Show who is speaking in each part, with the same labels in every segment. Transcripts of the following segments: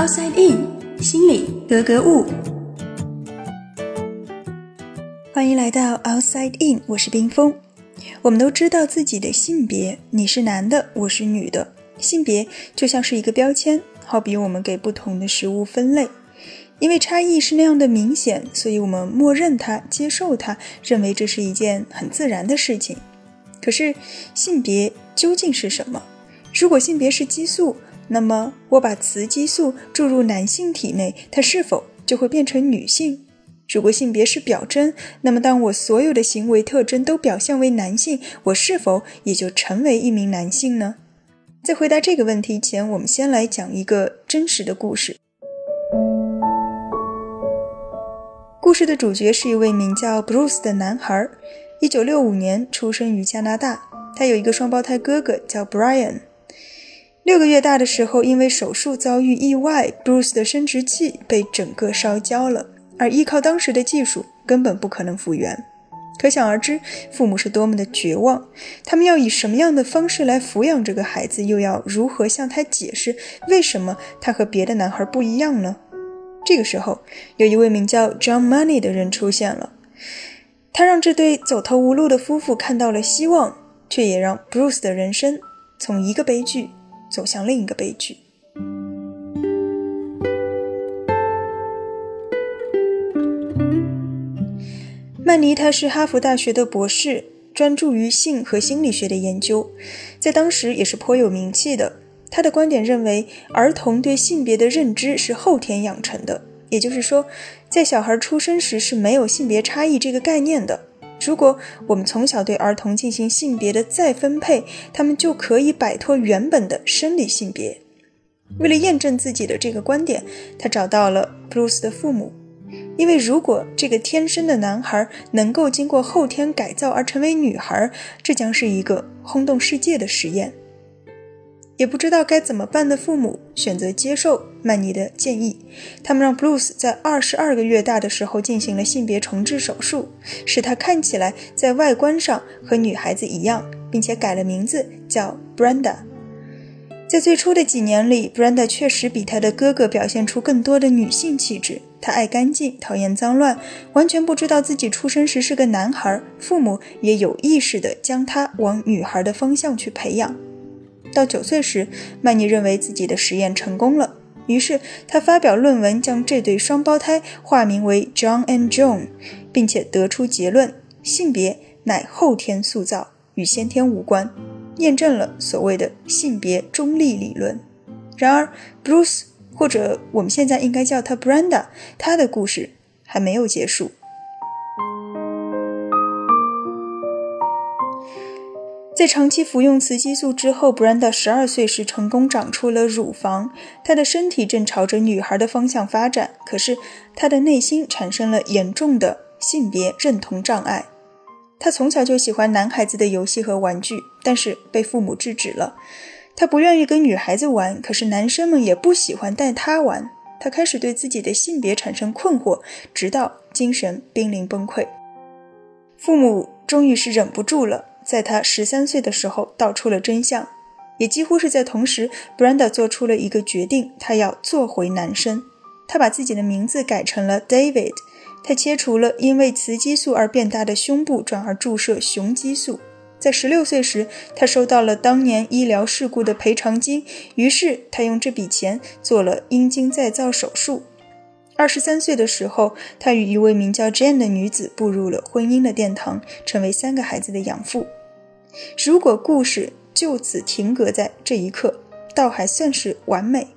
Speaker 1: Outside In，心里格格物。欢迎来到 Outside In，我是冰峰。我们都知道自己的性别，你是男的，我是女的。性别就像是一个标签，好比我们给不同的食物分类，因为差异是那样的明显，所以我们默认它，接受它，认为这是一件很自然的事情。可是，性别究竟是什么？如果性别是激素，那么我把雌激素注入男性体内，它是否就会变成女性？如果性别是表征，那么当我所有的行为特征都表现为男性，我是否也就成为一名男性呢？在回答这个问题前，我们先来讲一个真实的故事。故事的主角是一位名叫 Bruce 的男孩，一九六五年出生于加拿大，他有一个双胞胎哥哥叫 Brian。六个月大的时候，因为手术遭遇意外，Bruce 的生殖器被整个烧焦了，而依靠当时的技术，根本不可能复原。可想而知，父母是多么的绝望。他们要以什么样的方式来抚养这个孩子，又要如何向他解释为什么他和别的男孩不一样呢？这个时候，有一位名叫 John Money 的人出现了，他让这对走投无路的夫妇看到了希望，却也让 Bruce 的人生从一个悲剧。走向另一个悲剧。曼尼他是哈佛大学的博士，专注于性和心理学的研究，在当时也是颇有名气的。他的观点认为，儿童对性别的认知是后天养成的，也就是说，在小孩出生时是没有性别差异这个概念的。如果我们从小对儿童进行性别的再分配，他们就可以摆脱原本的生理性别。为了验证自己的这个观点，他找到了 Bruce 的父母，因为如果这个天生的男孩能够经过后天改造而成为女孩，这将是一个轰动世界的实验。也不知道该怎么办的父母选择接受曼尼的建议，他们让 Bruce 在二十二个月大的时候进行了性别重置手术，使他看起来在外观上和女孩子一样，并且改了名字叫 Brenda。在最初的几年里，Brenda 确实比他的哥哥表现出更多的女性气质。他爱干净，讨厌脏乱，完全不知道自己出生时是个男孩。父母也有意识地将他往女孩的方向去培养。到九岁时，曼尼认为自己的实验成功了，于是他发表论文，将这对双胞胎化名为 John and Joan，并且得出结论：性别乃后天塑造，与先天无关，验证了所谓的性别中立理论。然而，Bruce，或者我们现在应该叫他 Brenda，他的故事还没有结束。在长期服用雌激素之后，Brenda 十二岁时成功长出了乳房，她的身体正朝着女孩的方向发展。可是，她的内心产生了严重的性别认同障碍。她从小就喜欢男孩子的游戏和玩具，但是被父母制止了。她不愿意跟女孩子玩，可是男生们也不喜欢带她玩。她开始对自己的性别产生困惑，直到精神濒临崩溃。父母终于是忍不住了。在他十三岁的时候，道出了真相，也几乎是在同时，Brenda 做出了一个决定，他要做回男生。他把自己的名字改成了 David。他切除了因为雌激素而变大的胸部，转而注射雄激素。在十六岁时，他收到了当年医疗事故的赔偿金，于是他用这笔钱做了阴茎再造手术。二十三岁的时候，他与一位名叫 Jane 的女子步入了婚姻的殿堂，成为三个孩子的养父。如果故事就此停格在这一刻，倒还算是完美。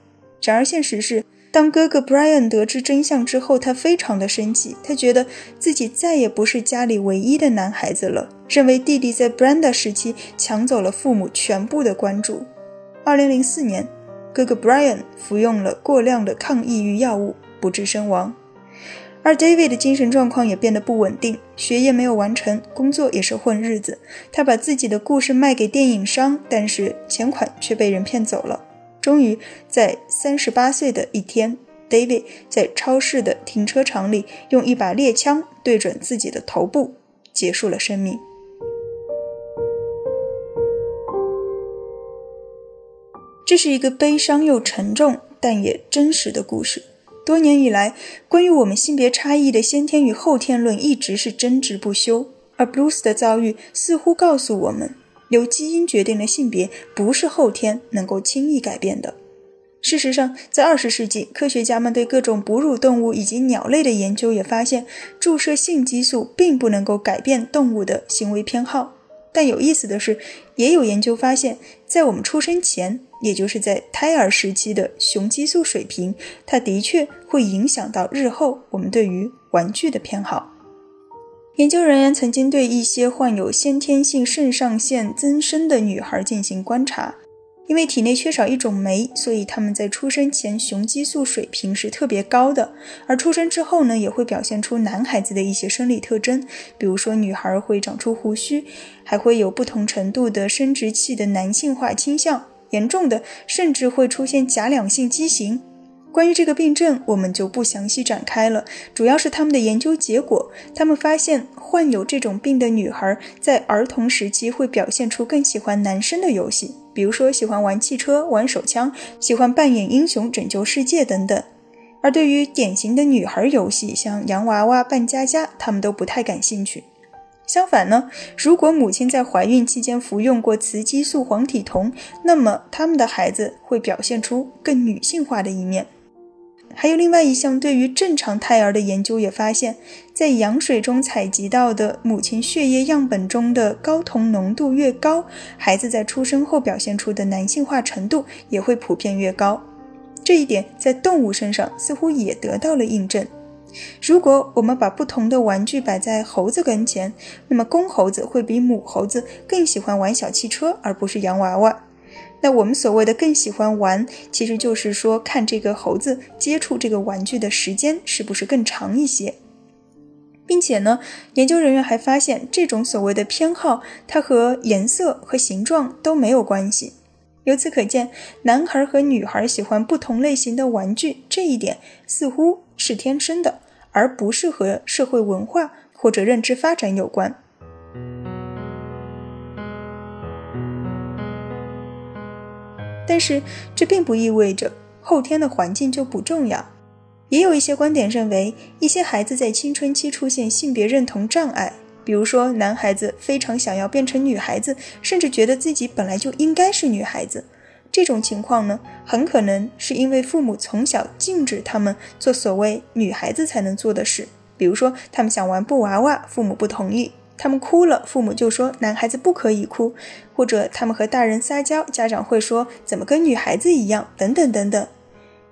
Speaker 1: 然而现实是，当哥哥 Brian 得知真相之后，他非常的生气，他觉得自己再也不是家里唯一的男孩子了，认为弟弟在 Brenda 时期抢走了父母全部的关注。二零零四年，哥哥 Brian 服用了过量的抗抑郁药物，不治身亡。而 David 的精神状况也变得不稳定，学业没有完成，工作也是混日子。他把自己的故事卖给电影商，但是钱款却被人骗走了。终于在三十八岁的一天，David 在超市的停车场里用一把猎枪对准自己的头部，结束了生命。这是一个悲伤又沉重。但也真实的故事。多年以来，关于我们性别差异的先天与后天论一直是争执不休，而 Blues 的遭遇似乎告诉我们，由基因决定的性别不是后天能够轻易改变的。事实上，在二十世纪，科学家们对各种哺乳动物以及鸟类的研究也发现，注射性激素并不能够改变动物的行为偏好。但有意思的是，也有研究发现，在我们出生前，也就是在胎儿时期的雄激素水平，它的确会影响到日后我们对于玩具的偏好。研究人员曾经对一些患有先天性肾上腺增生的女孩进行观察。因为体内缺少一种酶，所以他们在出生前雄激素水平是特别高的，而出生之后呢，也会表现出男孩子的一些生理特征，比如说女孩会长出胡须，还会有不同程度的生殖器的男性化倾向，严重的甚至会出现假两性畸形。关于这个病症，我们就不详细展开了。主要是他们的研究结果，他们发现患有这种病的女孩在儿童时期会表现出更喜欢男生的游戏，比如说喜欢玩汽车、玩手枪，喜欢扮演英雄拯救世界等等。而对于典型的女孩游戏，像洋娃娃、扮家家，他们都不太感兴趣。相反呢，如果母亲在怀孕期间服用过雌激素黄体酮，那么他们的孩子会表现出更女性化的一面。还有另外一项对于正常胎儿的研究也发现，在羊水中采集到的母亲血液样本中的睾酮浓度越高，孩子在出生后表现出的男性化程度也会普遍越高。这一点在动物身上似乎也得到了印证。如果我们把不同的玩具摆在猴子跟前，那么公猴子会比母猴子更喜欢玩小汽车，而不是洋娃娃。那我们所谓的更喜欢玩，其实就是说看这个猴子接触这个玩具的时间是不是更长一些，并且呢，研究人员还发现这种所谓的偏好，它和颜色和形状都没有关系。由此可见，男孩和女孩喜欢不同类型的玩具这一点似乎是天生的，而不是和社会文化或者认知发展有关。但是这并不意味着后天的环境就不重要。也有一些观点认为，一些孩子在青春期出现性别认同障碍，比如说男孩子非常想要变成女孩子，甚至觉得自己本来就应该是女孩子。这种情况呢，很可能是因为父母从小禁止他们做所谓女孩子才能做的事，比如说他们想玩布娃娃，父母不同意。他们哭了，父母就说男孩子不可以哭；或者他们和大人撒娇，家长会说怎么跟女孩子一样，等等等等。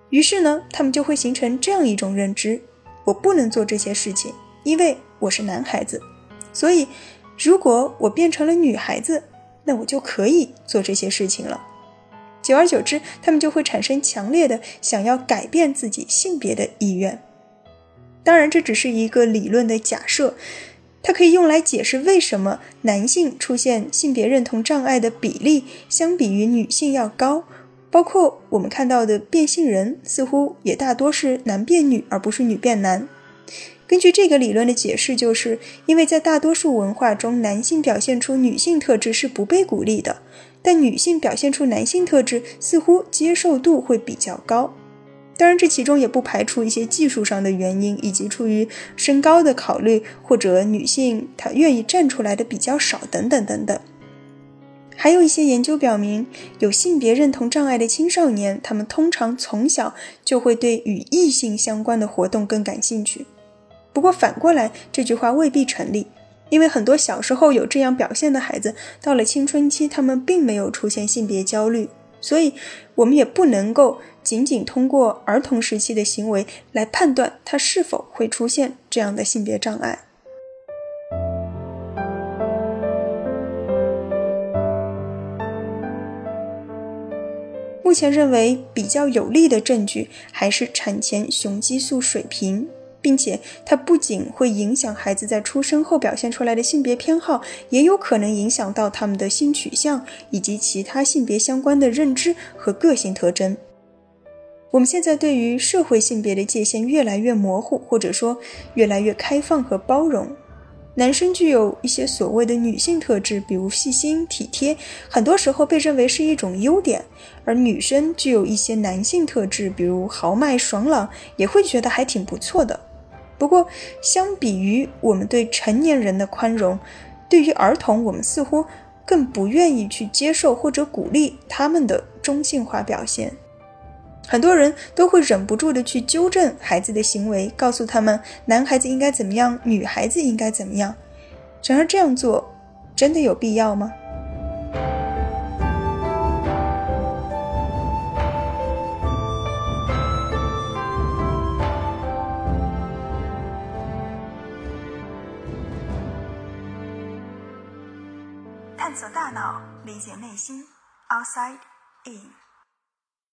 Speaker 1: 于是呢，他们就会形成这样一种认知：我不能做这些事情，因为我是男孩子。所以，如果我变成了女孩子，那我就可以做这些事情了。久而久之，他们就会产生强烈的想要改变自己性别的意愿。当然，这只是一个理论的假设。它可以用来解释为什么男性出现性别认同障碍的比例相比于女性要高，包括我们看到的变性人似乎也大多是男变女而不是女变男。根据这个理论的解释，就是因为在大多数文化中，男性表现出女性特质是不被鼓励的，但女性表现出男性特质似乎接受度会比较高。当然，这其中也不排除一些技术上的原因，以及出于身高的考虑，或者女性她愿意站出来的比较少等等等等。还有一些研究表明，有性别认同障碍的青少年，他们通常从小就会对与异性相关的活动更感兴趣。不过反过来，这句话未必成立，因为很多小时候有这样表现的孩子，到了青春期，他们并没有出现性别焦虑。所以，我们也不能够仅仅通过儿童时期的行为来判断他是否会出现这样的性别障碍。目前认为比较有力的证据还是产前雄激素水平。并且它不仅会影响孩子在出生后表现出来的性别偏好，也有可能影响到他们的性取向以及其他性别相关的认知和个性特征。我们现在对于社会性别的界限越来越模糊，或者说越来越开放和包容。男生具有一些所谓的女性特质，比如细心体贴，很多时候被认为是一种优点；而女生具有一些男性特质，比如豪迈爽朗，也会觉得还挺不错的。不过，相比于我们对成年人的宽容，对于儿童，我们似乎更不愿意去接受或者鼓励他们的中性化表现。很多人都会忍不住的去纠正孩子的行为，告诉他们男孩子应该怎么样，女孩子应该怎么样。然而这样做真的有必要吗？理解内心，Outside In。